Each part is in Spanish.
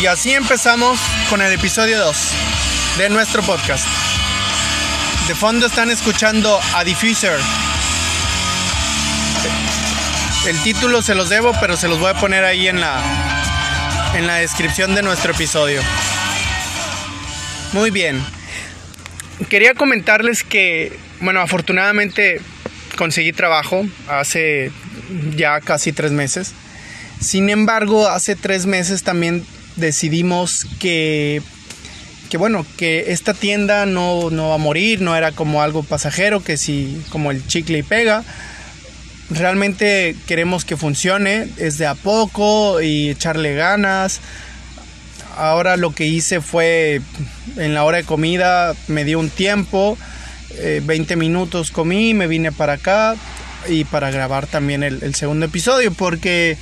Y así empezamos con el episodio 2 de nuestro podcast. De fondo están escuchando a Diffuser. El título se los debo, pero se los voy a poner ahí en la, en la descripción de nuestro episodio. Muy bien. Quería comentarles que, bueno, afortunadamente conseguí trabajo hace ya casi tres meses. Sin embargo, hace tres meses también decidimos que, que bueno, que esta tienda no, no va a morir, no era como algo pasajero, que si como el chicle y pega. Realmente queremos que funcione, es de a poco y echarle ganas. Ahora lo que hice fue en la hora de comida, me dio un tiempo, 20 eh, minutos comí, me vine para acá y para grabar también el, el segundo episodio porque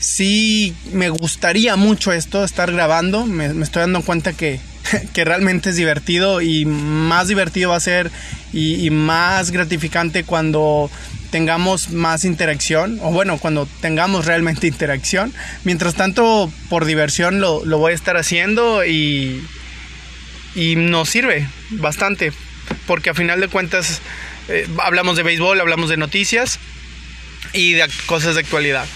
sí me gustaría mucho esto, estar grabando. Me, estoy dando cuenta que, que, realmente es divertido y más divertido va a ser y, más gratificante cuando tengamos más interacción o bueno, cuando tengamos realmente interacción. Mientras tanto, por diversión lo, lo voy a estar haciendo y, y nos sirve bastante porque a final de cuentas eh, hablamos de béisbol, hablamos de noticias y de cosas de actualidad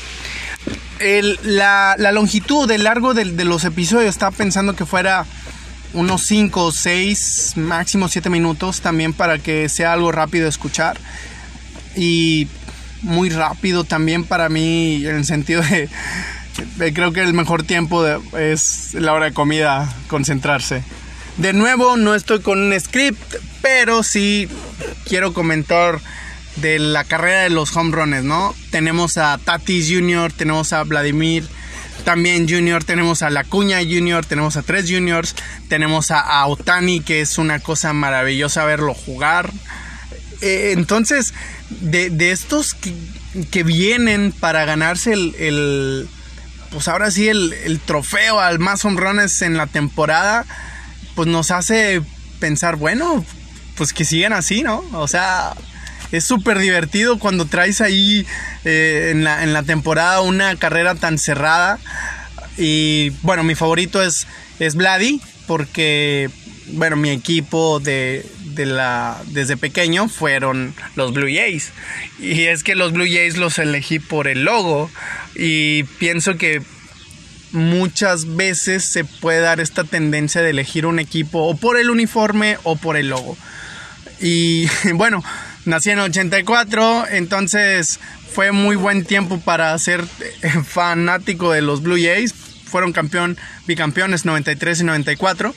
la, longitud, del largo de, los episodios, estaba pensando que fuera unos 5, 6, máximo 7 minutos también para que sea algo rápido de escuchar. Y muy rápido también para mí en el sentido de, creo que el mejor tiempo es la hora de comida, concentrarse. De nuevo, no estoy con un script, pero sí quiero comentar de la carrera de los home runs, ¿no? Tenemos a Tatis Jr., tenemos a Vladimir también Jr., tenemos a La Cuña Jr., tenemos a tres Juniors, tenemos a, Otani, que es una cosa maravillosa verlo jugar. Eh, entonces, de, estos que, vienen para ganarse el, pues ahora sí, el, el, trofeo al más home runs en la temporada, pues nos hace pensar, bueno, pues que sigan así, ¿no? O sea, es súper divertido cuando traes ahí eh, en, la, en, la, temporada una carrera tan cerrada. Y bueno, mi favorito es, es porque bueno, mi equipo de, de la, desde pequeño fueron los Blue Jays. Y es que los Blue Jays los elegí por el logo. Y pienso que muchas veces se puede dar esta tendencia de elegir un equipo o por el uniforme o por el logo. Y bueno, Nací en 84, entonces fue muy buen tiempo para ser eh, fanático de los Blue Jays. Fueron campeón, bicampeones 93 y 94.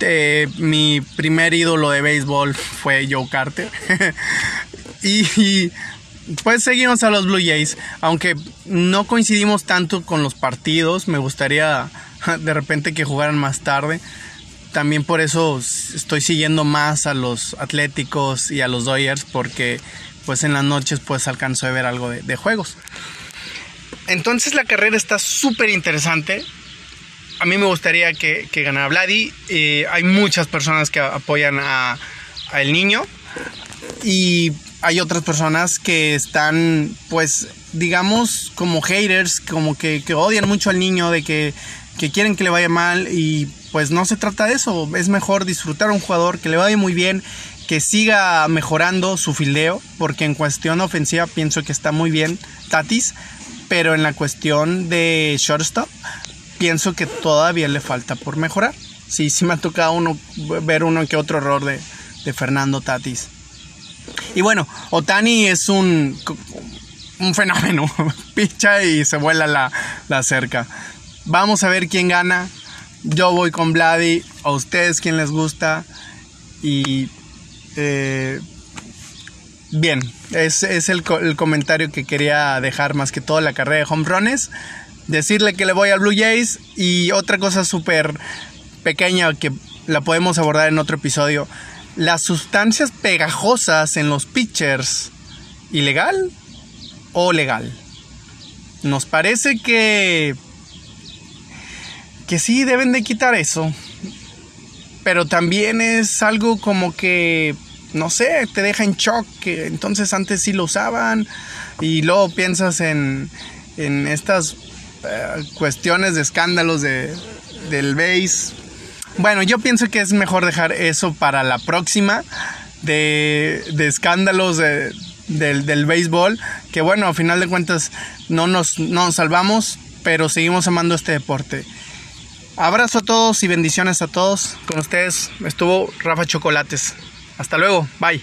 Eh, mi primer ídolo de béisbol fue Joe Carter. y, pues seguimos a los Blue Jays. Aunque no coincidimos tanto con los partidos, me gustaría de repente que jugaran más tarde también por eso estoy siguiendo más a los Atléticos y a los Dodgers porque pues en las noches pues alcanzo a ver algo de, juegos. Entonces la carrera está súper interesante. A mí me gustaría que, ganara Vladi. Eh, hay muchas personas que apoyan a, el niño. Y hay otras personas que están, pues, digamos, como haters, como que, que odian mucho al niño, de que, que quieren que le vaya mal. Y pues no se trata de eso. Es mejor disfrutar a un jugador que le vaya muy bien, que siga mejorando su fildeo, porque en cuestión ofensiva pienso que está muy bien Tatis, pero en la cuestión de shortstop pienso que todavía le falta por mejorar. Sí, sí me ha tocado uno, ver uno que otro error de, Fernando Tatis. Y bueno, Otani es un, fenómeno. Picha y se vuela la, la cerca. Vamos a ver quién gana. Yo voy con Vladi, a ustedes quien les gusta. Y eh, bien, es, es el, comentario que quería dejar más que todo la carrera de home runs. Decirle que le voy al Blue Jays. Y otra cosa súper pequeña que la podemos abordar en otro episodio. Las sustancias pegajosas en los pitchers, ¿ilegal o legal? Nos parece que que sí deben de quitar eso. Pero también es algo como que, no sé, te deja en shock, que entonces antes sí lo usaban y luego piensas en, en estas eh, cuestiones de escándalos de, del base. Bueno, yo pienso que es mejor dejar eso para la próxima de, de escándalos del, del béisbol. Que bueno, a final de cuentas no nos, no nos salvamos, pero seguimos amando este deporte. Abrazo a todos y bendiciones a todos. Con ustedes estuvo Rafa Chocolates. Hasta luego. Bye.